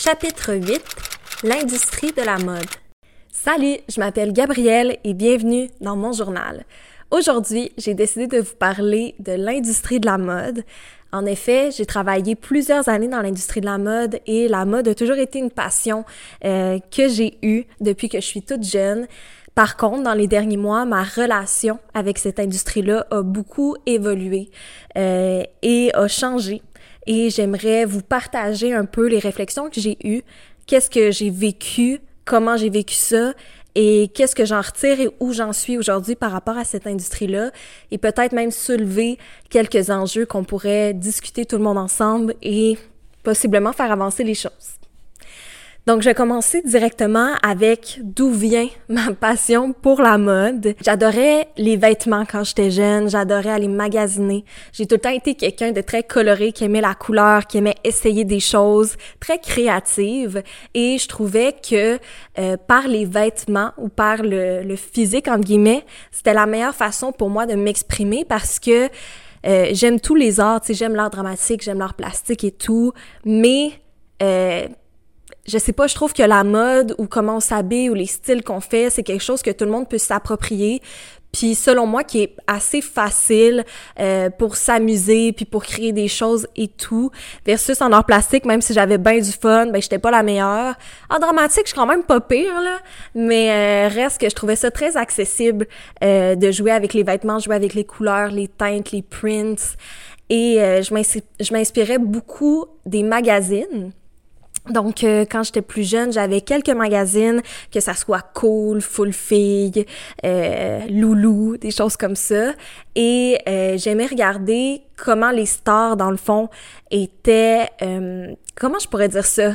Chapitre 8 L'industrie de la mode. Salut, je m'appelle Gabrielle et bienvenue dans mon journal. Aujourd'hui, j'ai décidé de vous parler de l'industrie de la mode. En effet, j'ai travaillé plusieurs années dans l'industrie de la mode et la mode a toujours été une passion euh, que j'ai eue depuis que je suis toute jeune. Par contre, dans les derniers mois, ma relation avec cette industrie-là a beaucoup évolué euh, et a changé. Et j'aimerais vous partager un peu les réflexions que j'ai eues, qu'est-ce que j'ai vécu, comment j'ai vécu ça? Et qu'est-ce que j'en retire et où j'en suis aujourd'hui par rapport à cette industrie-là? Et peut-être même soulever quelques enjeux qu'on pourrait discuter tout le monde ensemble et possiblement faire avancer les choses. Donc, je vais commencer directement avec d'où vient ma passion pour la mode. J'adorais les vêtements quand j'étais jeune, j'adorais aller magasiner. J'ai tout le temps été quelqu'un de très coloré, qui aimait la couleur, qui aimait essayer des choses, très créative. Et je trouvais que euh, par les vêtements ou par le, le physique, entre guillemets, c'était la meilleure façon pour moi de m'exprimer parce que euh, j'aime tous les arts, j'aime l'art dramatique, j'aime l'art plastique et tout, mais... Euh, je sais pas, je trouve que la mode ou comment on s'habille ou les styles qu'on fait, c'est quelque chose que tout le monde peut s'approprier. Puis selon moi, qui est assez facile euh, pour s'amuser puis pour créer des choses et tout. Versus en art plastique, même si j'avais bien du fun, ben j'étais pas la meilleure. En dramatique, je suis quand même pas pire là, mais euh, reste que je trouvais ça très accessible euh, de jouer avec les vêtements, jouer avec les couleurs, les teintes, les prints. Et euh, je m'inspirais beaucoup des magazines donc, euh, quand j'étais plus jeune, j'avais quelques magazines, que ça soit Cool, Full Fille, euh, Loulou, des choses comme ça. Et euh, j'aimais regarder comment les stars, dans le fond, étaient... comment je pourrais dire ça?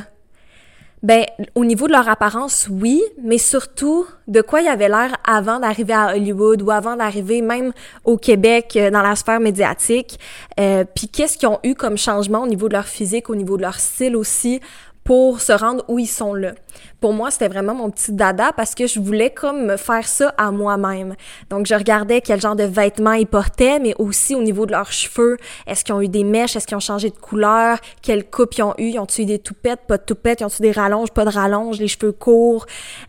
Ben, au niveau de leur apparence, oui, mais surtout de quoi il y avait l'air avant d'arriver à Hollywood ou avant d'arriver même au Québec dans la sphère médiatique. Puis qu'est-ce qu'ils ont eu comme changement au niveau de leur physique, au niveau de leur style aussi, pour se rendre où ils sont là. Pour moi, c'était vraiment mon petit dada parce que je voulais comme me faire ça à moi-même. Donc, je regardais quel genre de vêtements ils portaient, mais aussi au niveau de leurs cheveux. Est-ce qu'ils ont eu des mèches? Est-ce qu'ils ont changé de couleur? Quelle coupe ils ont eu? Ils ont eu des toupettes? Pas de toupettes? Ils ont eu des rallonges? Pas de rallonges? Les cheveux courts?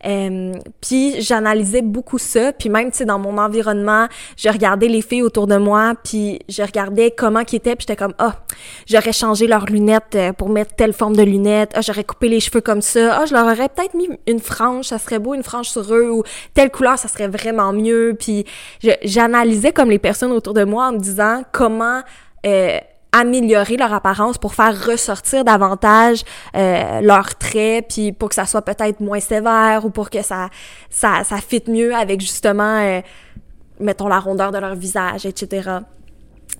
Euh, puis, j'analysais beaucoup ça. Puis même, tu sais, dans mon environnement, je regardais les filles autour de moi, puis je regardais comment ils étaient, puis j'étais comme, ah, oh, j'aurais changé leurs lunettes euh, pour mettre telle forme de lunettes. Ah, j'aurais coupé les cheveux comme ça. Ah, je leur aurais peut-être une frange, ça serait beau, une frange sur eux, ou telle couleur, ça serait vraiment mieux. Puis j'analysais comme les personnes autour de moi en me disant comment euh, améliorer leur apparence pour faire ressortir davantage euh, leurs traits, puis pour que ça soit peut-être moins sévère ou pour que ça ça ça fitte mieux avec justement euh, mettons la rondeur de leur visage, etc.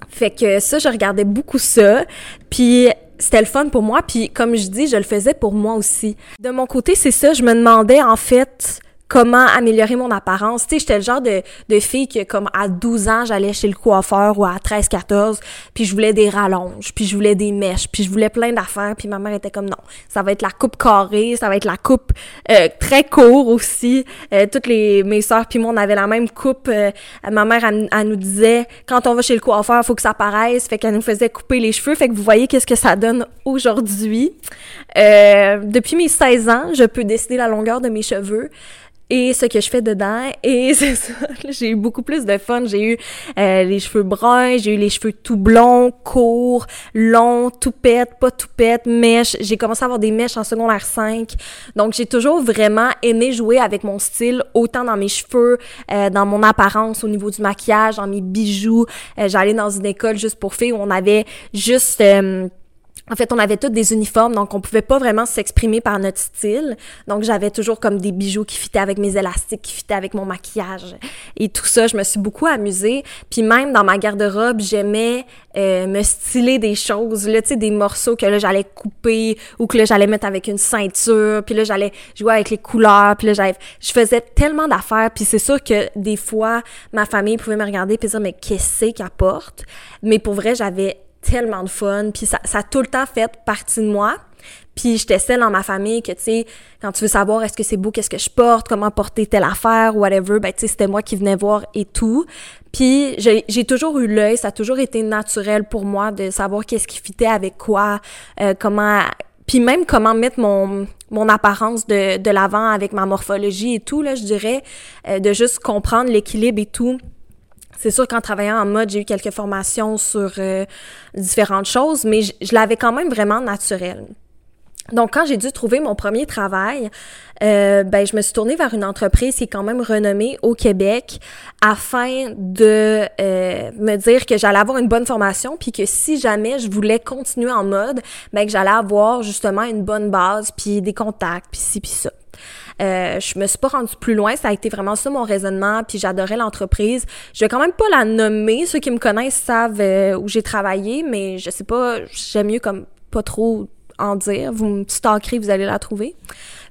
Fait que ça, je regardais beaucoup ça. Puis c'était le fun pour moi, puis comme je dis, je le faisais pour moi aussi. De mon côté, c'est ça, je me demandais en fait comment améliorer mon apparence. Tu sais, j'étais le genre de, de fille que, comme à 12 ans, j'allais chez le coiffeur ou à 13, 14, puis je voulais des rallonges, puis je voulais des mèches, puis je voulais plein d'affaires, puis ma mère était comme non, ça va être la coupe carrée, ça va être la coupe euh, très court aussi. Euh, toutes les mes sœurs puis moi on avait la même coupe. Euh, ma mère elle, nous disait quand on va chez le coiffeur, faut que ça paraisse, fait qu'elle nous faisait couper les cheveux, fait que vous voyez qu'est-ce que ça donne aujourd'hui. depuis mes 16 ans, je peux décider la longueur de mes cheveux et ce que je fais dedans. Et c'est ça, j'ai eu beaucoup plus de fun. J'ai eu euh, les cheveux bruns, j'ai eu les cheveux tout blonds, courts, longs, toupette, pas toupette, mèches. J'ai commencé à avoir des mèches en secondaire 5. Donc, j'ai toujours vraiment aimé jouer avec mon style, autant dans mes cheveux, euh, dans mon apparence, au niveau du maquillage, dans mes bijoux. Euh, J'allais dans une école juste pour filles où on avait juste... En fait, on avait tous des uniformes, donc on pouvait pas vraiment s'exprimer par notre style. Donc, j'avais toujours comme des bijoux qui fitaient avec mes élastiques, qui fitaient avec mon maquillage et tout ça. Je me suis beaucoup amusée. Puis même dans ma garde-robe, j'aimais euh, me styler des choses, là, tu sais, des morceaux que là j'allais couper ou que là j'allais mettre avec une ceinture. Puis là j'allais jouer avec les couleurs. Puis là j'avais, je faisais tellement d'affaires. Puis c'est sûr que des fois ma famille pouvait me regarder et dire mais qu'est-ce qu'elle porte. Mais pour vrai, j'avais tellement de fun, puis ça, ça a tout le temps fait partie de moi. Puis j'étais celle dans ma famille que, tu sais, quand tu veux savoir est-ce que c'est beau, qu'est-ce que je porte, comment porter telle affaire, whatever, ben, tu sais, c'était moi qui venais voir et tout. Puis j'ai toujours eu l'œil, ça a toujours été naturel pour moi de savoir qu'est-ce qui fitait avec quoi, euh, comment puis même comment mettre mon, mon apparence de, de l'avant avec ma morphologie et tout, là, je dirais, euh, de juste comprendre l'équilibre et tout. C'est sûr qu'en travaillant en mode, j'ai eu quelques formations sur euh, différentes choses, mais je, l'avais quand même vraiment naturel. Donc, quand j'ai dû trouver mon premier travail, euh, ben, je me suis tournée vers une entreprise qui est quand même renommée au Québec afin de euh, me dire que j'allais avoir une bonne formation puis que si jamais je voulais continuer en mode, ben, que j'allais avoir justement une bonne base puis des contacts puis ci puis ça. Euh, je me suis pas rendue plus loin, ça a été vraiment ça mon raisonnement, puis j'adorais l'entreprise. Je vais quand même pas la nommer, ceux qui me connaissent savent euh, où j'ai travaillé, mais je sais pas, j'aime mieux comme pas trop en dire. Vous me stalkerez, vous allez la trouver.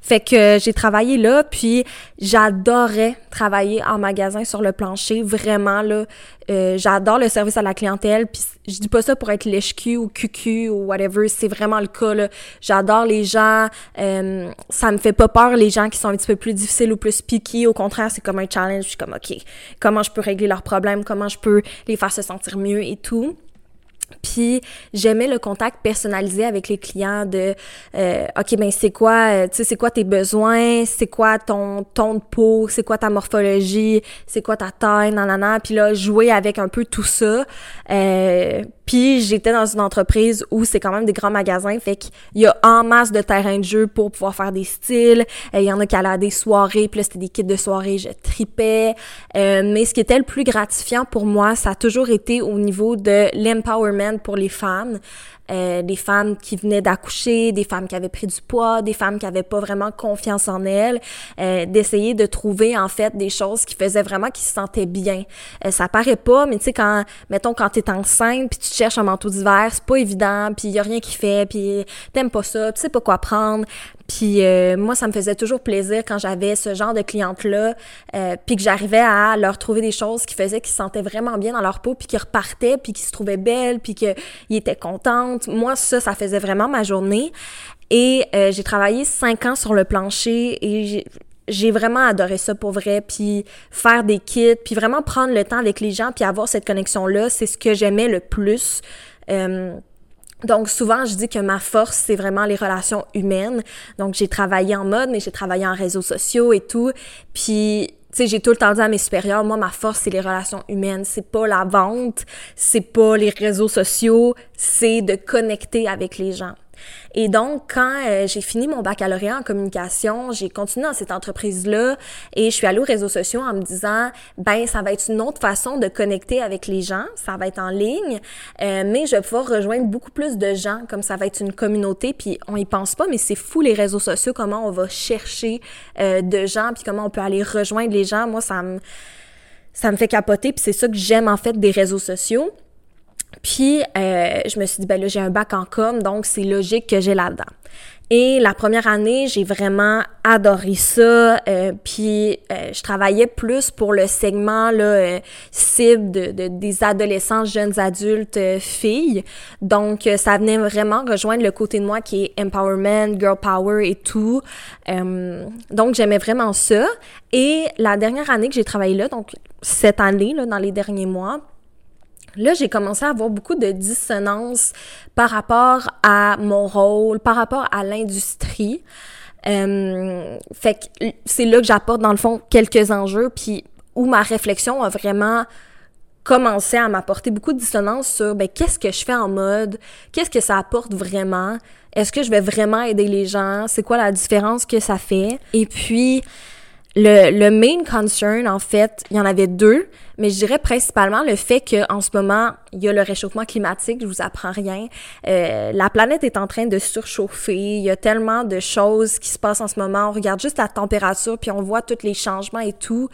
Fait que j'ai travaillé là, puis j'adorais travailler en magasin sur le plancher. Vraiment, là, euh, j'adore le service à la clientèle, puis je dis pas ça pour être lèche ou cucu ou whatever, c'est vraiment le cas, là. J'adore les gens, euh, ça me fait pas peur les gens qui sont un petit peu plus difficiles ou plus piqués. Au contraire, c'est comme un challenge. Je suis comme, OK, comment je peux régler leurs problèmes, comment je peux les faire se sentir mieux et tout? Puis j'aimais le contact personnalisé avec les clients de euh, OK ben c'est quoi euh, tu sais c'est quoi tes besoins, c'est quoi ton ton de peau, c'est quoi ta morphologie, c'est quoi ta taille? Nanana. Puis là jouer avec un peu tout ça. Euh, puis j'étais dans une entreprise où c'est quand même des grands magasins, fait qu'il y a en masse de terrain de jeu pour pouvoir faire des styles. Il y en a qui allaient à des soirées, puis là c'était des kits de soirée, je tripais. mais ce qui était le plus gratifiant pour moi, ça a toujours été au niveau de l'empowerment pour les femmes. Euh, des femmes qui venaient d'accoucher, des femmes qui avaient pris du poids, des femmes qui avaient pas vraiment confiance en elles, euh, d'essayer de trouver en fait des choses qui faisaient vraiment qu'ils se sentaient bien. Euh, ça paraît pas, mais tu sais quand mettons quand t'es enceinte puis tu cherches un manteau d'hiver, c'est pas évident, puis y a rien qui fait, puis t'aimes pas ça, tu sais pas quoi prendre. Puis euh, moi, ça me faisait toujours plaisir quand j'avais ce genre de clientes-là, euh, puis que j'arrivais à leur trouver des choses qui faisaient qu'ils se sentaient vraiment bien dans leur peau, puis qu'ils repartaient, puis qu'ils se trouvaient belles, puis qu'ils étaient contentes. Moi, ça, ça faisait vraiment ma journée. Et euh, j'ai travaillé cinq ans sur le plancher et j'ai vraiment adoré ça pour vrai, puis faire des kits, puis vraiment prendre le temps avec les gens, puis avoir cette connexion-là, c'est ce que j'aimais le plus. Donc souvent, je dis que ma force, c'est vraiment les relations humaines. Donc j'ai travaillé en mode, mais j'ai travaillé en réseaux sociaux et tout. Puis tu sais, j'ai tout le temps dit à mes supérieurs, moi, ma force, c'est les relations humaines. C'est pas la vente, c'est pas les réseaux sociaux, c'est de connecter avec les gens. Et donc, quand euh, j'ai fini mon baccalauréat en communication, j'ai continué dans cette entreprise-là et je suis allée aux réseaux sociaux en me disant, ben, ça va être une autre façon de connecter avec les gens, ça va être en ligne, euh, mais je vais pouvoir rejoindre beaucoup plus de gens, comme ça va être une communauté, puis on y pense pas, mais c'est fou les réseaux sociaux, comment on va chercher euh, de gens, puis comment on peut aller rejoindre les gens. Moi, ça me ça me fait capoter, puis c'est ça que j'aime en fait des réseaux sociaux. Puis, euh, je me suis dit, ben là, j'ai un bac en com, donc c'est logique que j'ai là-dedans. Et la première année, j'ai vraiment adoré ça. Euh, puis, euh, je travaillais plus pour le segment là, euh, cible de, des adolescents, jeunes adultes, filles. Donc, ça venait vraiment rejoindre le côté de moi qui est empowerment, girl power et tout. donc, j'aimais vraiment ça. Et la dernière année que j'ai travaillé là, donc cette année, là, dans les derniers mois, Là, j'ai commencé à avoir beaucoup de dissonance par rapport à mon rôle, par rapport à l'industrie. Euh, fait que c'est là que j'apporte dans le fond quelques enjeux, puis où ma réflexion a vraiment commencé à m'apporter beaucoup de dissonance sur ben qu'est-ce que je fais en mode, qu'est-ce que ça apporte vraiment, est-ce que je vais vraiment aider les gens, c'est quoi la différence que ça fait, et puis le, main concern, en fait, il y en avait deux, mais je dirais principalement le fait qu'en ce moment, il y a le réchauffement climatique, je vous apprends rien. Euh, la planète est en train de surchauffer, il y a tellement de choses qui se passent en ce moment. On regarde juste la température, puis on voit tous les changements et tout.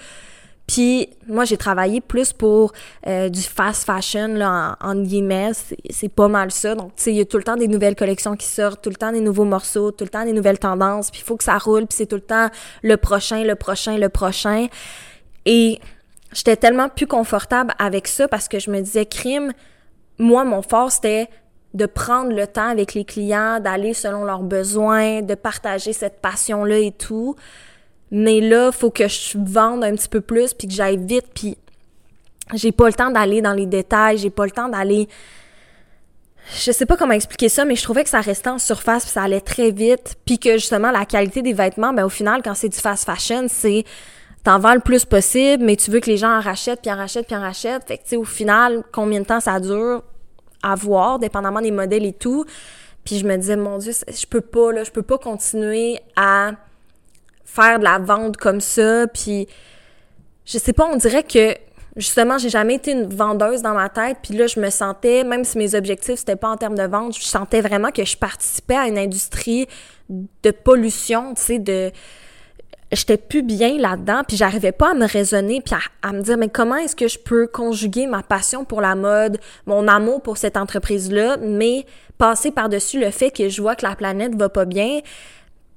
Puis moi, j'ai travaillé plus pour euh, du fast fashion, là, en, guillemets. C'est pas mal ça. Donc, tu sais, il y a tout le temps des nouvelles collections qui sortent, tout le temps des nouveaux morceaux, tout le temps des nouvelles tendances. Puis il faut que ça roule, puis c'est tout le temps le prochain, le prochain, le prochain. Et j'étais tellement plus confortable avec ça parce que je me disais, crime, moi, mon fort, c'était de prendre le temps avec les clients, d'aller selon leurs besoins, de partager cette passion-là et tout. Mais là, faut que je vende un petit peu plus puis que j'aille vite puis j'ai pas le temps d'aller dans les détails, j'ai pas le temps d'aller je sais pas comment expliquer ça, mais je trouvais que ça restait en surface, puis ça allait très vite, puis que justement la qualité des vêtements, ben au final, quand c'est du fast fashion, c'est t'en vends le plus possible, mais tu veux que les gens en rachètent, puis en rachètent, puis en rachètent. Fait que, tu sais, au final, combien de temps ça dure? À voir, dépendamment des modèles et tout. Puis je me disais, mon Dieu, je peux pas, là, je peux pas continuer à faire de la vente comme ça. Puis, je sais pas, on dirait que justement, j'ai jamais été une vendeuse dans ma tête. Puis là, je me sentais, même si mes objectifs, c'était pas en termes de vente, je sentais vraiment que je participais à une industrie de pollution, tu sais, de... J'étais plus bien là-dedans, puis j'arrivais pas à me raisonner, puis à, me dire, mais comment est-ce que je peux conjuguer ma passion pour la mode, mon amour pour cette entreprise-là, mais passer par-dessus le fait que je vois que la planète va pas bien,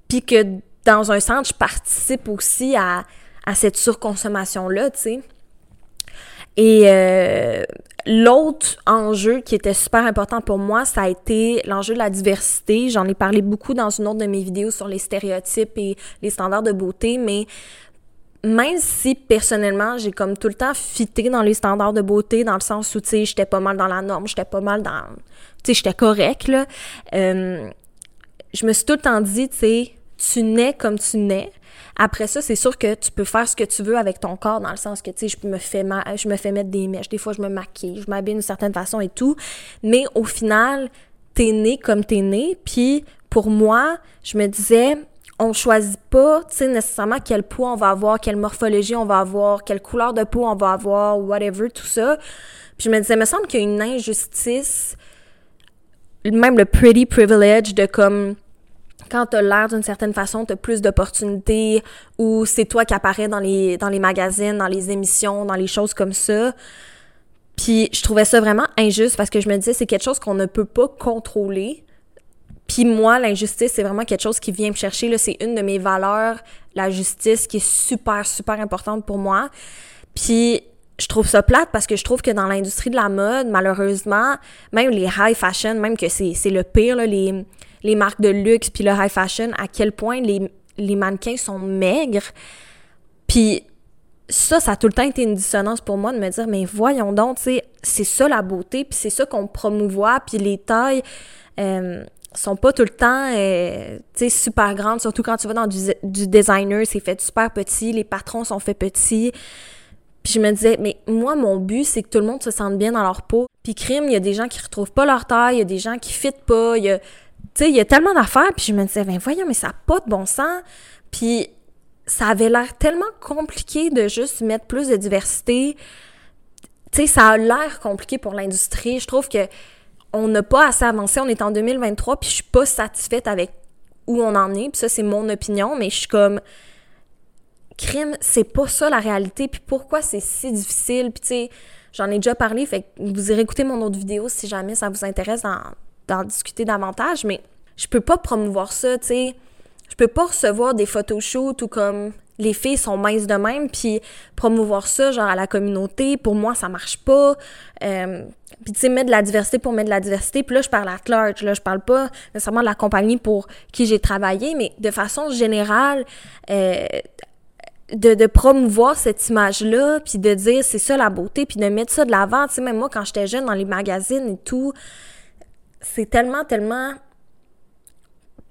puis que dans un sens, je participe aussi à, à cette surconsommation-là, tu sais. Et euh, l'autre enjeu qui était super important pour moi, ça a été l'enjeu de la diversité. J'en ai parlé beaucoup dans une autre de mes vidéos sur les stéréotypes et les standards de beauté, mais même si personnellement, j'ai comme tout le temps fité dans les standards de beauté, dans le sens où, tu sais, j'étais pas mal dans la norme, j'étais pas mal dans... Tu sais, j'étais correct, là. Euh, je me suis tout le temps dit, tu sais, tu nais comme tu nais. Après ça, c'est sûr que tu peux faire ce que tu veux avec ton corps, dans le sens que, tu sais, je me fais je me fais mettre des mèches, des fois je me maquille, je m'habille d'une certaine façon et tout, mais au final, t'es né comme t'es né, puis pour moi, je me disais, on choisit pas, tu sais, nécessairement quel poids on va avoir, quelle morphologie on va avoir, quelle couleur de peau on va avoir, whatever, tout ça. Puis je me disais, il me semble qu'il y a une injustice, même le pretty privilege de comme quand t'as l'air d'une certaine façon, t'as plus d'opportunités ou c'est toi qui apparaît dans les, dans les magazines, dans les émissions, dans les choses comme ça. Puis je trouvais ça vraiment injuste parce que je me disais c'est quelque chose qu'on ne peut pas contrôler. Puis moi, l'injustice, c'est vraiment quelque chose qui vient me chercher. C'est une de mes valeurs, la justice, qui est super, super importante pour moi. Puis je trouve ça plate parce que je trouve que dans l'industrie de la mode, malheureusement, même les high fashion, même que c'est le pire, là, les, les marques de luxe puis le high fashion, à quel point les, mannequins sont maigres. Puis ça, ça a tout le temps été une dissonance pour moi de me dire, mais voyons donc, c'est ça la beauté, puis c'est ça qu'on promouvoit, puis les tailles euh, sont pas tout le temps, euh, super grandes, surtout quand tu vas dans du, designer, c'est fait super petit, les patrons sont faits petits. Puis je me disais, mais moi, mon but, c'est que tout le monde se sente bien dans leur peau. Puis crime, il y a des gens qui retrouvent pas leur taille, il y a des gens qui fitent pas, il tu sais, il y a tellement d'affaires, puis je me disais, ben voyons, mais ça n'a pas de bon sens. Puis ça avait l'air tellement compliqué de juste mettre plus de diversité. Tu sais, ça a l'air compliqué pour l'industrie. Je trouve que on n'a pas assez avancé. On est en 2023, puis je suis pas satisfaite avec où on en est. Puis ça, c'est mon opinion, mais je suis comme crime, c'est pas ça la réalité. Puis pourquoi c'est si difficile? Puis tu sais, j'en ai déjà parlé, fait que vous irez écouter mon autre vidéo si jamais ça vous intéresse dans, d'en discuter davantage, mais je peux pas promouvoir ça, tu sais. Je peux pas recevoir des photoshoots ou comme les filles sont minces de même, puis promouvoir ça, genre, à la communauté, pour moi, ça marche pas. Euh, puis, tu sais, mettre de la diversité pour mettre de la diversité. Puis là, je parle à large, là, je parle pas nécessairement de la compagnie pour qui j'ai travaillé, mais de façon générale, euh, de, de, promouvoir cette image-là, puis de dire c'est ça la beauté, puis de mettre ça de l'avant. Tu sais, même moi, quand j'étais jeune, dans les magazines et tout, c'est tellement, tellement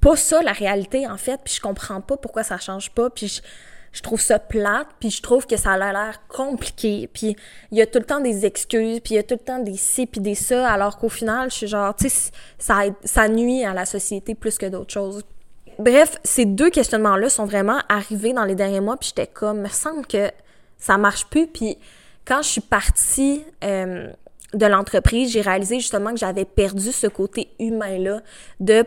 pas ça la réalité en fait, puis je comprends pas pourquoi ça change pas, puis je, trouve ça plate, puis je trouve que ça a l'air compliqué, puis il y a tout le temps des excuses, puis il y a tout le temps des ci puis des ça, alors qu'au final, je suis genre, tu sais, ça, ça nuit à la société plus que d'autres choses. Bref, ces deux questionnements-là sont vraiment arrivés dans les derniers mois, puis j'étais comme, me semble que ça marche plus, puis quand je suis partie euh, de l'entreprise, j'ai réalisé justement que j'avais perdu ce côté humain-là de,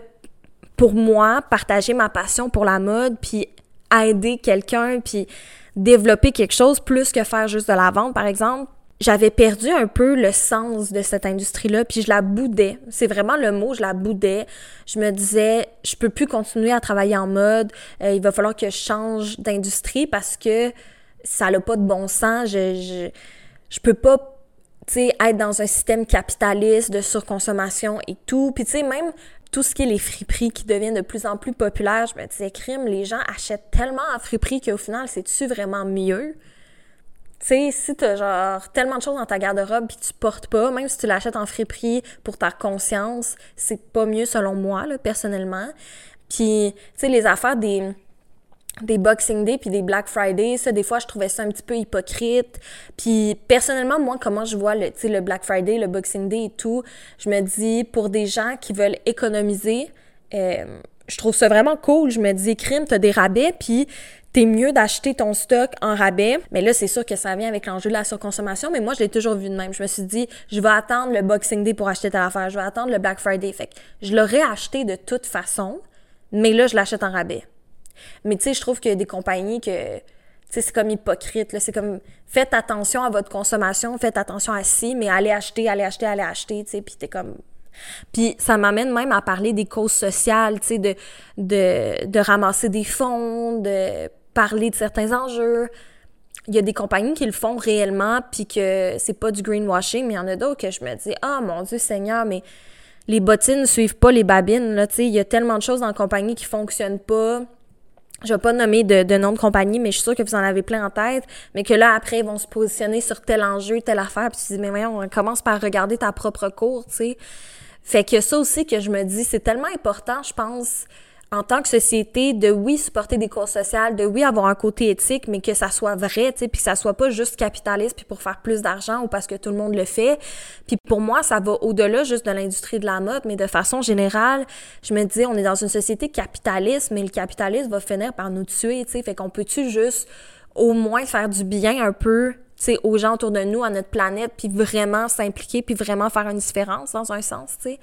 pour moi, partager ma passion pour la mode, puis aider quelqu'un, puis développer quelque chose plus que faire juste de la vente, par exemple. J'avais perdu un peu le sens de cette industrie-là, puis je la boudais. C'est vraiment le mot, je la boudais. Je me disais, je peux plus continuer à travailler en mode. Euh, il va falloir que je change d'industrie parce que ça n'a pas de bon sens. Je, je, je peux pas tu sais, être dans un système capitaliste de surconsommation et tout. Puis tu sais, même tout ce qui est les friperies qui deviennent de plus en plus populaires, je me disais, crime, les gens achètent tellement à friperie qu'au final, c'est-tu vraiment mieux? Tu sais, si t'as genre tellement de choses dans ta garde-robe puis tu portes pas, même si tu l'achètes en friperie pour ta conscience, c'est pas mieux selon moi, là, personnellement. Puis, tu sais, les affaires des des Boxing Day puis des Black Friday, ça des fois je trouvais ça un petit peu hypocrite. Puis personnellement moi comment je vois le le Black Friday, le Boxing Day et tout, je me dis pour des gens qui veulent économiser euh, je trouve ça vraiment cool. Je me dis, crime, t'as des rabais, puis t'es mieux d'acheter ton stock en rabais. Mais là, c'est sûr que ça vient avec l'enjeu de la surconsommation, mais moi, je l'ai toujours vu de même. Je me suis dit, je vais attendre le Boxing Day pour acheter telle affaire, je vais attendre le Black Friday. Fait que je l'aurais acheté de toute façon, mais là, je l'achète en rabais. Mais tu sais, je trouve qu'il y a des compagnies que, c'est comme hypocrite. C'est comme, faites attention à votre consommation, faites attention à si, mais allez acheter, allez acheter, allez acheter, puis t'es comme, puis ça m'amène même à parler des causes sociales, tu sais, de, de, de ramasser des fonds, de parler de certains enjeux. Il y a des compagnies qui le font réellement, puis que c'est pas du greenwashing, mais il y en a d'autres que je me dis, ah mon Dieu Seigneur, mais les bottines ne suivent pas les babines, tu sais, il y a tellement de choses dans la compagnie qui fonctionnent pas. Je vais pas nommer de, de nom de compagnie, mais je suis sûre que vous en avez plein en tête, mais que là, après, ils vont se positionner sur tel enjeu, telle affaire, puis tu dis, mais voyons, on commence par regarder ta propre cour, tu sais. Fait que ça aussi que je me dis, c'est tellement important, je pense, en tant que société, de oui supporter des causes sociales, de oui avoir un côté éthique, mais que ça soit vrai, tu sais, puis que ça soit pas juste capitaliste puis pour faire plus d'argent ou parce que tout le monde le fait. Puis pour moi, ça va au-delà juste de l'industrie de la mode, mais de façon générale, je me dis, on est dans une société capitaliste, mais le capitalisme va finir par nous tuer, tu sais, fait qu'on peut-tu juste au moins faire du bien un peu sais, aux gens autour de nous, à notre planète, puis vraiment s'impliquer, puis vraiment faire une différence dans un sens, tu sais?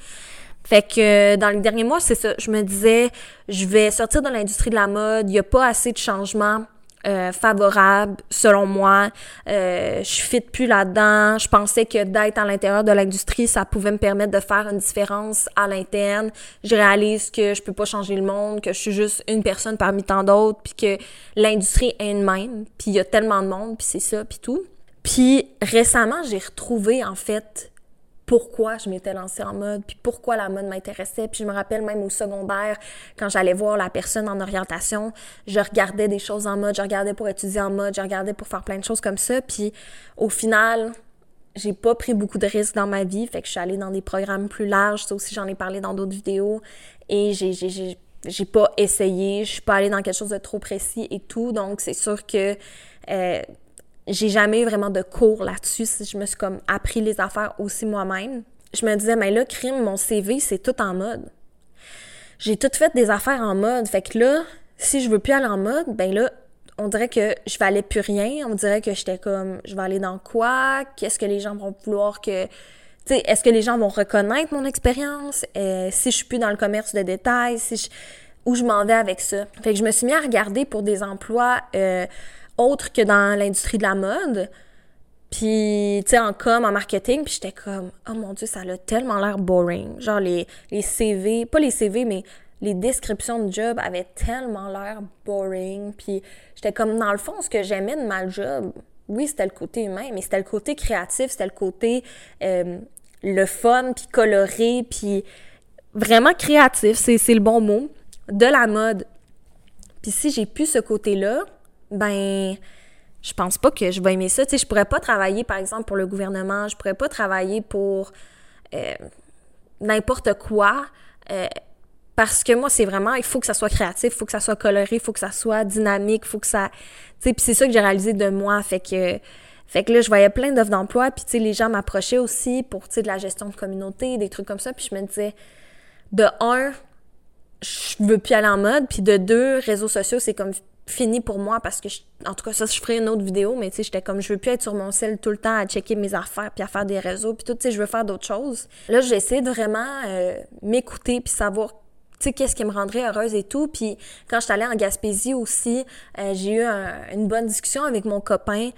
Fait que dans les derniers mois, c'est ça. Je me disais, je vais sortir de l'industrie de la mode. Il n'y a pas assez de changements euh, favorables, selon moi. Euh, je fit plus là-dedans. Je pensais que d'être à l'intérieur de l'industrie, ça pouvait me permettre de faire une différence à l'interne. Je réalise que je peux pas changer le monde, que je suis juste une personne parmi tant d'autres, puis que l'industrie est une même. Puis il y a tellement de monde, puis c'est ça, puis tout. Puis récemment, j'ai retrouvé en fait pourquoi je m'étais lancée en mode, puis pourquoi la mode m'intéressait. Puis je me rappelle même au secondaire, quand j'allais voir la personne en orientation, je regardais des choses en mode, je regardais pour étudier en mode, je regardais pour faire plein de choses comme ça. Puis au final, j'ai pas pris beaucoup de risques dans ma vie, fait que je suis allée dans des programmes plus larges. Ça aussi, j'en ai parlé dans d'autres vidéos. Et j'ai, j'ai, j'ai, pas essayé, je suis pas allée dans quelque chose de trop précis et tout. Donc, c'est sûr que euh, j'ai jamais eu vraiment de cours là-dessus. Je me suis comme appris les affaires aussi moi-même. Je me disais, mais là, crime, mon CV, c'est tout en mode. J'ai tout fait des affaires en mode. Fait que là, si je veux plus aller en mode, ben là, on dirait que je valais plus rien. On dirait que j'étais comme, je vais aller dans quoi? Qu'est-ce que les gens vont vouloir que... Tu sais, est-ce que les gens vont reconnaître mon expérience? Euh, si je suis plus dans le commerce de détail, si je... Où je m'en vais avec ça? Fait que je me suis mis à regarder pour des emplois... Euh, autre que dans l'industrie de la mode. Puis, tu sais, en com, en marketing, puis j'étais comme, oh mon Dieu, ça a tellement l'air boring. Genre, les, les CV, pas les CV, mais les descriptions de job avaient tellement l'air boring. Puis, j'étais comme, dans le fond, ce que j'aimais de ma job, oui, c'était le côté humain, mais c'était le côté créatif, c'était le côté, euh, le fun, puis coloré, puis vraiment créatif, c'est le bon mot, de la mode. Puis si j'ai plus ce côté-là, ben je pense pas que je vais aimer ça. Tu sais, je pourrais pas travailler, par exemple, pour le gouvernement, je pourrais pas travailler pour euh, n'importe quoi. Euh, parce que moi, c'est vraiment, il faut que ça soit créatif, il faut que ça soit coloré, il faut que ça soit dynamique, il faut que ça... Tu sais, puis c'est ça que j'ai réalisé de moi, fait que... Fait que là, je voyais plein d'offres d'emploi, puis tu sais, les gens m'approchaient aussi pour, tu sais, de la gestion de communauté, des trucs comme ça, puis je me disais, de un, je veux plus aller en mode, puis de deux, réseaux sociaux, c'est comme fini pour moi parce que, en tout cas, ça, je ferai une autre vidéo, mais tu sais, j'étais comme, je veux plus être sur mon sel tout le temps à checker mes affaires puis à faire des réseaux puis tout, tu sais, je veux faire d'autres choses. Là, j'essaie de vraiment euh, m'écouter puis savoir tu sais, qu'est-ce qui me rendrait heureuse et tout. Puis quand je allée en Gaspésie aussi, euh, j'ai eu une bonne discussion avec mon copain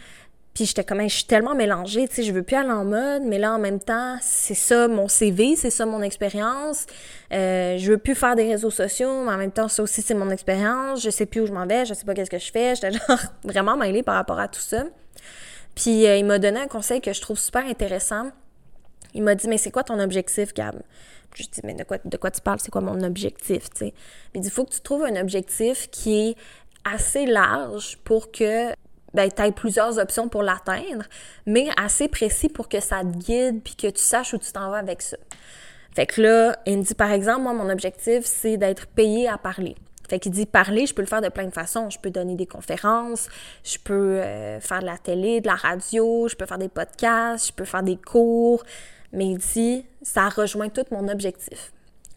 puis j'étais comme, je suis tellement mélangée, tu sais, je veux plus aller en mode, mais là, en même temps, c'est ça mon CV, c'est ça mon expérience. Euh, je veux plus faire des réseaux sociaux, mais en même temps, ça aussi, c'est mon expérience. Je sais plus où je m'en vais, je sais pas qu'est-ce que je fais. J'étais genre vraiment mêlée par rapport à tout ça. Puis euh, il m'a donné un conseil que je trouve super intéressant. Il m'a dit, mais c'est quoi ton objectif, Gab? Je dis, mais de quoi, de quoi tu parles? C'est quoi mon objectif, tu sais? Il dit, il faut que tu trouves un objectif qui est assez large pour que ben, tu plusieurs options pour l'atteindre, mais assez précis pour que ça te guide puis que tu saches où tu t'en vas avec ça. Fait que là, il me dit, par exemple, moi, mon objectif, c'est d'être payé à parler. Fait qu'il dit parler, je peux le faire de plein de façons. Je peux donner des conférences, je peux euh, faire de la télé, de la radio, je peux faire des podcasts, je peux faire des cours. Mais il dit, ça rejoint tout mon objectif.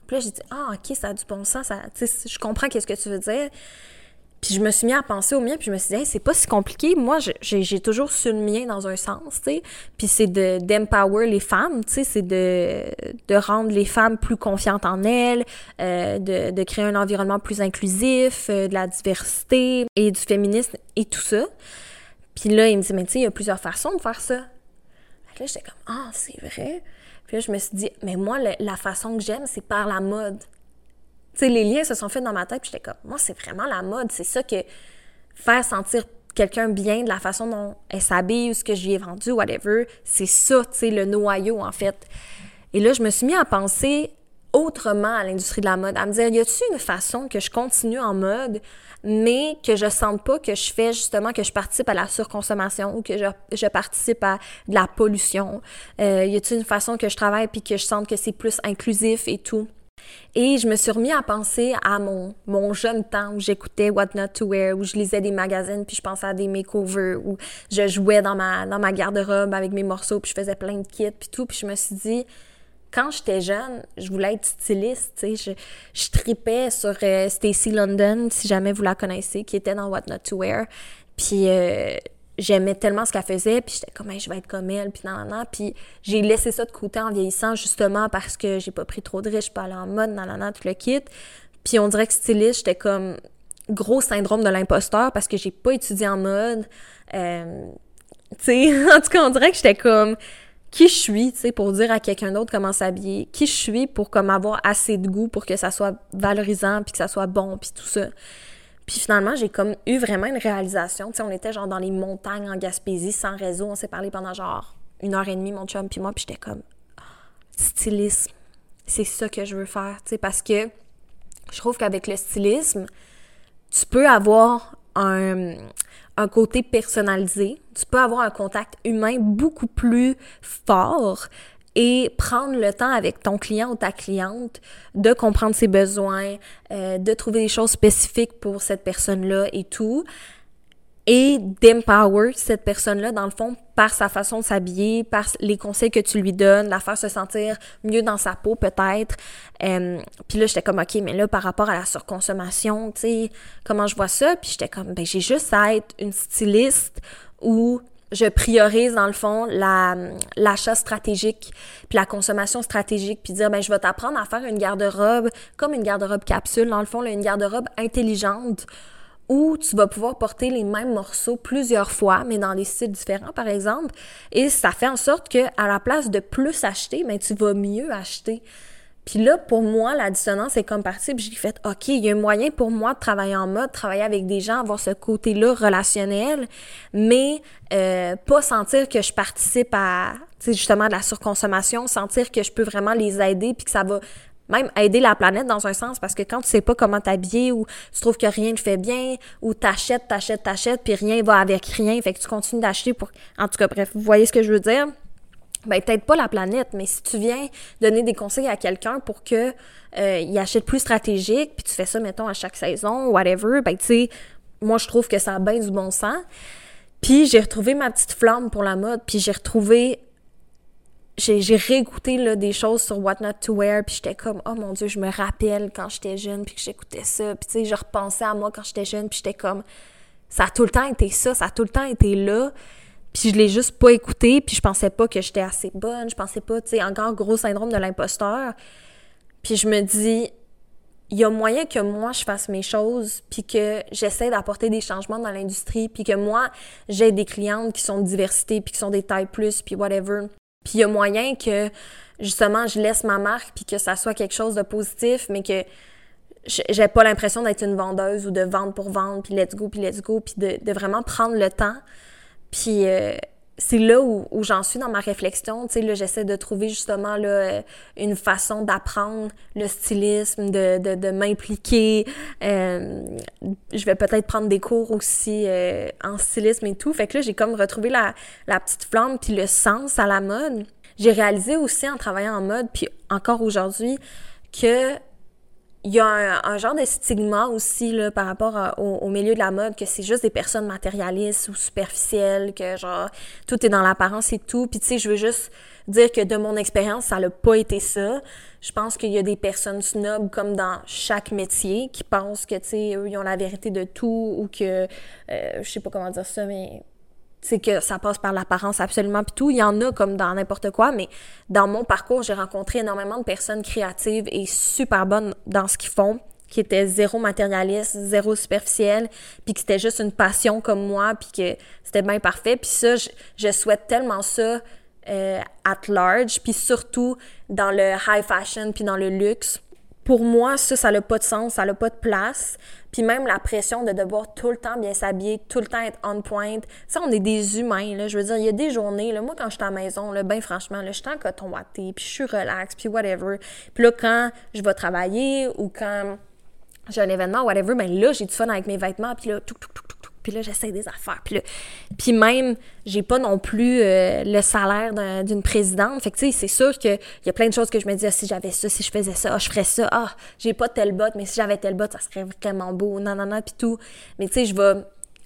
Puis là, j'ai dit, ah, ok, ça a du bon sens, je comprends qu'est-ce que tu veux dire. Puis je me suis mis à penser au mien, puis je me suis dit, c'est pas si compliqué. Moi, j'ai toujours su le mien dans un sens, tu sais. Puis c'est d'empower les femmes, tu sais, c'est de, de rendre les femmes plus confiantes en elles, euh, de, de créer un environnement plus inclusif, euh, de la diversité et du féminisme et tout ça. Puis là, il me dit, mais tu sais, il y a plusieurs façons de faire ça. Fait là, j'étais comme, ah, c'est vrai. Puis là, je me suis dit, mais moi, la façon que j'aime, c'est par la mode. Les liens se sont faits dans ma tête, j'étais comme, moi, c'est vraiment la mode. C'est ça que faire sentir quelqu'un bien de la façon dont elle s'habille ou ce que j'y ai vendu, whatever, c'est ça, tu le noyau, en fait. Et là, je me suis mis à penser autrement à l'industrie de la mode, à me dire, y a-t-il une façon que je continue en mode, mais que je sente pas que je fais justement, que je participe à la surconsommation ou que je, je participe à de la pollution? Euh, y a-t-il une façon que je travaille puis que je sente que c'est plus inclusif et tout? Et je me suis remis à penser à mon, jeune temps où j'écoutais What Not to Wear, où je lisais des magazines, puis je pensais à des makeovers, où je jouais dans ma, garde-robe avec mes morceaux, puis je faisais plein de kits, puis tout. Puis je me suis dit, quand j'étais jeune, je voulais être styliste, je tripais sur euh, Stacy London, si jamais vous la connaissez, qui était dans What Not to Wear. Puis euh, j'aimais tellement ce qu'elle faisait, puis j'étais comme, je vais être comme elle, puis nan, nan, Puis j'ai laissé ça de côté en vieillissant, justement parce que j'ai pas pris trop de risques, je peux aller en mode, nan, nan, tout le kit. Puis on dirait que styliste, j'étais comme gros syndrome de l'imposteur parce que j'ai pas étudié en mode. Euh, tu sais, en tout cas, on dirait que j'étais comme qui je suis, tu sais, pour dire à quelqu'un d'autre comment s'habiller, qui je suis pour comme avoir assez de goût pour que ça soit valorisant, puis que ça soit bon, puis tout ça? Puis finalement, j'ai comme eu vraiment une réalisation. Tu sais, on était genre dans les montagnes en Gaspésie, sans réseau. On s'est parlé pendant genre une heure et demie, mon chum puis moi. Puis j'étais comme, stylisme, c'est ça que je veux faire. Tu sais, parce que je trouve qu'avec le stylisme, tu peux avoir un, un côté personnalisé. Tu peux avoir un contact humain beaucoup plus fort et prendre le temps avec ton client ou ta cliente de comprendre ses besoins, euh, de trouver des choses spécifiques pour cette personne-là et tout, et d'empower cette personne-là, dans le fond, par sa façon de s'habiller, par les conseils que tu lui donnes, la faire se sentir mieux dans sa peau peut-être. Euh, puis là, j'étais comme, OK, mais là, par rapport à la surconsommation, tu sais, comment je vois ça? Puis j'étais comme, ben j'ai juste à être une styliste ou je priorise dans le fond la l'achat stratégique puis la consommation stratégique puis dire ben je vais t'apprendre à faire une garde-robe comme une garde-robe capsule dans le fond là, une garde-robe intelligente où tu vas pouvoir porter les mêmes morceaux plusieurs fois mais dans des styles différents par exemple. Et ça fait en sorte que à la place de plus acheter ben tu vas mieux acheter puis là, pour moi, la dissonance est comme partie. Puis j'ai fait, OK, il y a un moyen pour moi de travailler en mode, travailler avec des gens, avoir ce côté-là relationnel, mais euh, pas sentir que je participe à, justement, de la surconsommation, sentir que je peux vraiment les aider, puis que ça va même aider la planète dans un sens, parce que quand tu sais pas comment t'habiller, ou tu trouves que rien ne fait bien, ou t'achètes, t'achètes, t'achètes, puis rien va avec rien, fait que tu continues d'acheter pour... En tout cas, bref, vous voyez ce que je veux dire? Ben peut-être pas la planète, mais si tu viens donner des conseils à quelqu'un pour que euh, il achète plus stratégique, puis tu fais ça mettons à chaque saison, whatever, ben tu sais, moi je trouve que ça a bien du bon sens. Puis j'ai retrouvé ma petite flamme pour la mode, puis j'ai retrouvé j'ai réécouté là, des choses sur What Not to Wear, puis j'étais comme oh mon dieu, je me rappelle quand j'étais jeune, puis que j'écoutais ça, puis tu sais, je repensais à moi quand j'étais jeune, puis j'étais comme ça a tout le temps été ça, ça a tout le temps été là. Puis je l'ai juste pas écouté, puis je pensais pas que j'étais assez bonne, je pensais pas, tu sais, encore gros syndrome de l'imposteur. Puis je me dis, il y a moyen que moi je fasse mes choses, puis que j'essaie d'apporter des changements dans l'industrie, puis que moi j'ai des clientes qui sont de diversité, puis qui sont des tailles plus, puis whatever. Puis il y a moyen que justement je laisse ma marque, puis que ça soit quelque chose de positif, mais que j'ai pas l'impression d'être une vendeuse ou de vendre pour vendre, puis let's go, puis let's go, puis de, de vraiment prendre le temps puis euh, c'est là où, où j'en suis dans ma réflexion. Tu sais, là, j'essaie de trouver justement là, euh, une façon d'apprendre le stylisme, de, de, de m'impliquer. Euh, je vais peut-être prendre des cours aussi euh, en stylisme et tout. Fait que là, j'ai comme retrouvé la, la petite flamme puis le sens à la mode. J'ai réalisé aussi en travaillant en mode, puis encore aujourd'hui, que il y a un, genre de stigma aussi là, par rapport au, milieu de la mode, que c'est juste des personnes matérialistes ou superficielles, que genre tout est dans l'apparence et tout. Puis tu sais, je veux juste dire que de mon expérience, ça n'a pas été ça. Je pense qu'il y a des personnes snobs comme dans chaque métier qui pensent que tu sais, eux, ils ont la vérité de tout ou que euh, je sais pas comment dire ça, mais c'est que ça passe par l'apparence absolument puis tout. Il y en a comme dans n'importe quoi, mais dans mon parcours, j'ai rencontré énormément de personnes créatives et super bonnes dans ce qu'ils font, qui étaient zéro matérialiste, zéro superficiel, puis qui c'était juste une passion comme moi, puis que c'était bien parfait. Puis ça, je, souhaite tellement ça euh, at large, puis surtout dans le high fashion, puis dans le luxe pour moi, ça, ça n'a pas de sens, ça n'a pas de place. Puis même la pression de devoir tout le temps bien s'habiller, tout le temps être on point. Ça, on est des humains, là. Je veux dire, il y a des journées, là, moi, quand je suis à la maison, là, ben franchement, là, je suis en coton watté, puis je suis relax, puis whatever. Puis là, quand je vais travailler ou quand j'ai un événement, whatever, ben là, j'ai du fun avec mes vêtements, puis là, tout, tout, tout, puis là, j'essaie des affaires. Puis, là, puis même, j'ai pas non plus euh, le salaire d'une présidente. Fait que, tu sais, c'est sûr qu'il y a plein de choses que je me dis, ah, si j'avais ça, si je faisais ça, ah, je ferais ça, ah, j'ai pas tel bot, mais si j'avais tel bot, ça serait vraiment beau, non, non, non, puis tout. Mais tu sais, je vais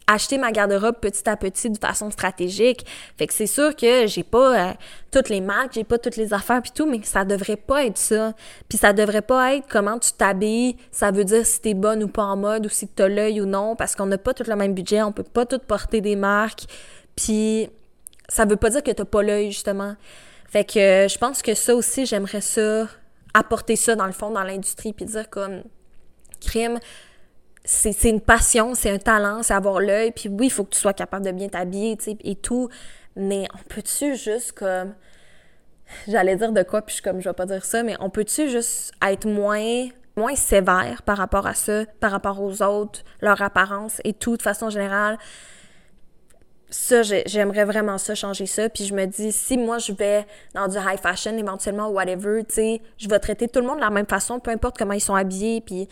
acheter ma garde-robe petit à petit de façon stratégique. Fait que c'est sûr que j'ai pas euh, toutes les marques, j'ai pas toutes les affaires puis tout, mais ça devrait pas être ça. Puis ça devrait pas être comment tu t'habilles, ça veut dire si t'es bonne ou pas en mode ou si t'as l'œil ou non, parce qu'on n'a pas tout le même budget, on peut pas tout porter des marques. Puis ça veut pas dire que t'as pas l'œil justement. Fait que euh, je pense que ça aussi, j'aimerais ça apporter ça dans le fond dans l'industrie puis dire comme crime c'est une passion, c'est un talent, c'est avoir l'œil. Puis oui, il faut que tu sois capable de bien t'habiller, et tout. Mais on peut-tu juste comme. J'allais dire de quoi, puis je, comme je vais pas dire ça, mais on peut-tu juste être moins moins sévère par rapport à ça, par rapport aux autres, leur apparence et tout de façon générale? Ça, j'aimerais vraiment ça, changer ça. Puis je me dis, si moi je vais dans du high fashion, éventuellement, whatever, tu sais, je vais traiter tout le monde de la même façon, peu importe comment ils sont habillés. Puis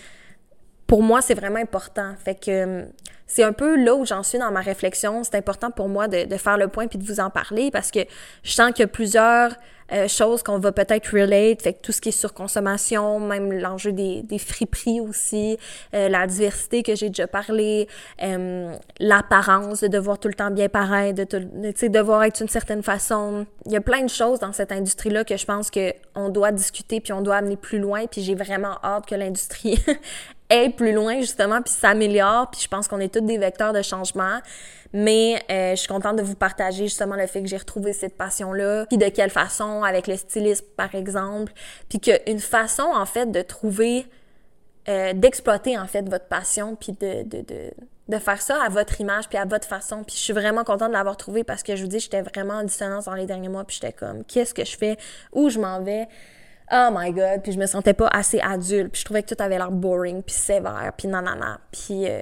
pour moi, c'est vraiment important. Fait que euh, c'est un peu là où j'en suis dans ma réflexion. C'est important pour moi de, faire le point puis de vous en parler parce que je sens qu'il y a plusieurs euh, choses qu'on va peut-être relate. Fait que tout ce qui est surconsommation, même l'enjeu des, des friperies aussi, euh, la diversité que j'ai déjà parlé, l'apparence de devoir tout le temps bien paraître, de, de devoir être d'une certaine façon. Il y a plein de choses dans cette industrie-là que je pense qu'on doit discuter puis on doit amener plus loin. Puis j'ai vraiment hâte que l'industrie aille plus loin justement puis s'améliore puis je pense qu'on est tous des vecteurs de changement mais euh, je suis contente de vous partager justement le fait que j'ai retrouvé cette passion là puis de quelle façon avec le stylisme par exemple puis qu'une façon en fait de trouver euh, d'exploiter en fait votre passion puis de, de, de de faire ça à votre image puis à votre façon. Puis je suis vraiment contente de l'avoir trouvé parce que je vous dis, j'étais vraiment en dissonance dans les derniers mois puis j'étais comme, qu'est-ce que je fais? Où je m'en vais? oh my god, puis je me sentais pas assez adulte, puis je trouvais que tout avait l'air boring, puis sévère, puis nanana. Puis euh,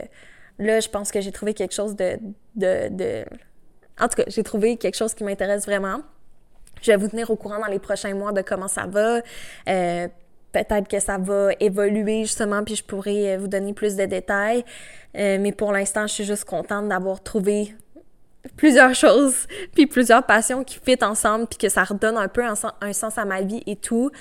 là, je pense que j'ai trouvé quelque chose de, de, de... En tout cas, j'ai trouvé quelque chose qui m'intéresse vraiment. Je vais vous tenir au courant dans les prochains mois de comment ça va. Euh, peut-être que ça va évoluer justement, puis je pourrai euh, vous donner plus de détails. mais pour l'instant, je suis juste contente d'avoir trouvé plusieurs choses, puis plusieurs passions qui fit ensemble, puis que ça redonne un peu un, sens à ma vie et tout.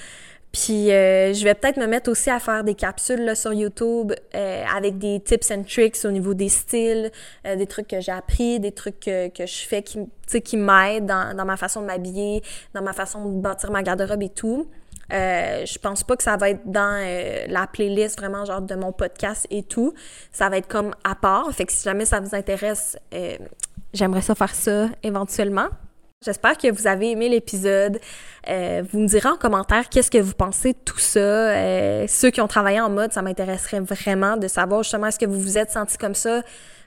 Puis euh, je vais peut-être me mettre aussi à faire des capsules là, sur YouTube euh, avec des tips and tricks au niveau des styles, euh, des trucs que j'ai appris, des trucs que, que je fais qui, qui m'aident dans, dans ma façon de m'habiller, dans ma façon de bâtir ma garde-robe et tout. Euh, je pense pas que ça va être dans la playlist vraiment genre de mon podcast et tout. Ça va être comme à part. Fait que si jamais ça vous intéresse, J'aimerais ça faire ça éventuellement. J'espère que vous avez aimé l'épisode. Euh, vous me direz en commentaire qu'est-ce que vous pensez de tout ça. Euh, ceux qui ont travaillé en mode, ça m'intéresserait vraiment de savoir justement est-ce que vous vous êtes senti comme ça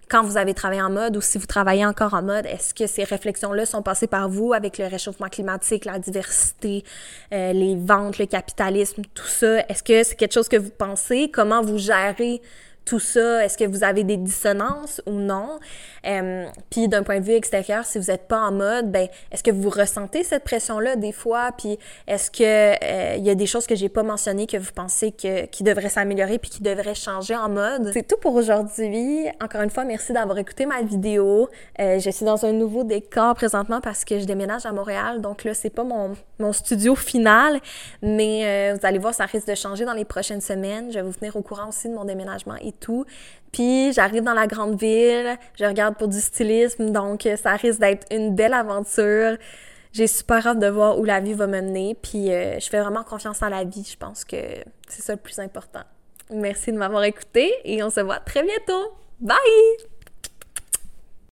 quand vous avez travaillé en mode ou si vous travaillez encore en mode, est-ce que ces réflexions-là sont passées par vous avec le réchauffement climatique, la diversité, euh, les ventes, le capitalisme, tout ça? Est-ce que c'est quelque chose que vous pensez? Comment vous gérez tout ça? Est-ce que vous avez des dissonances ou non? Euh, puis d'un point de vue extérieur, si vous n'êtes pas en mode, ben est-ce que vous ressentez cette pression-là des fois? Puis est-ce que euh, il y a des choses que j'ai pas mentionnées que vous pensez que qui devraient s'améliorer puis qui devraient changer en mode? C'est tout pour aujourd'hui. Encore une fois, merci d'avoir écouté ma vidéo. Euh, je suis dans un nouveau décor présentement parce que je déménage à Montréal, donc là c'est pas mon, mon studio final, mais vous allez voir, ça risque de changer dans les prochaines semaines. Je vais vous tenir au courant aussi de mon déménagement tout. Puis j'arrive dans la grande ville, je regarde pour du stylisme, donc euh, ça risque d'être une belle aventure. J'ai super hâte de voir où la vie va me mener, puis euh, je fais vraiment confiance en la vie. Je pense que c'est ça le plus important. Merci de m'avoir écouté et on se voit très bientôt. Bye!